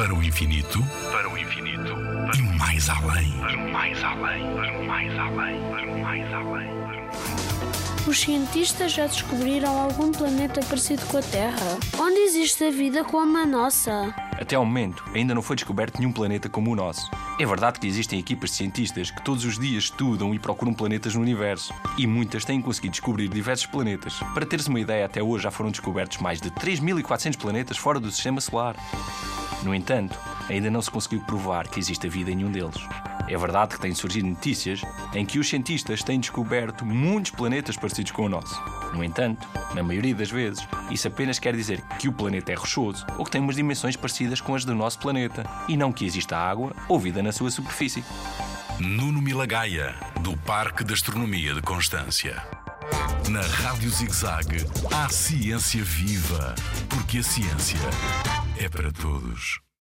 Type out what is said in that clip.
Para o infinito, para o infinito, e mais além. para o mais além, para o mais além, para o mais além, para Os cientistas já descobriram algum planeta parecido com a Terra? Onde existe a vida como a nossa? Até ao momento, ainda não foi descoberto nenhum planeta como o nosso. É verdade que existem equipas de cientistas que todos os dias estudam e procuram planetas no universo. E muitas têm conseguido descobrir diversos planetas. Para teres uma ideia, até hoje já foram descobertos mais de 3.400 planetas fora do sistema solar. No entanto, ainda não se conseguiu provar que existe vida em nenhum deles. É verdade que têm surgido notícias em que os cientistas têm descoberto muitos planetas parecidos com o nosso. No entanto, na maioria das vezes, isso apenas quer dizer que o planeta é rochoso ou que tem umas dimensões parecidas com as do nosso planeta, e não que exista água ou vida na sua superfície. Nuno Milagaya, do Parque de Astronomia de Constância. Na Rádio ZigZag, há ciência viva, porque a ciência é para todos.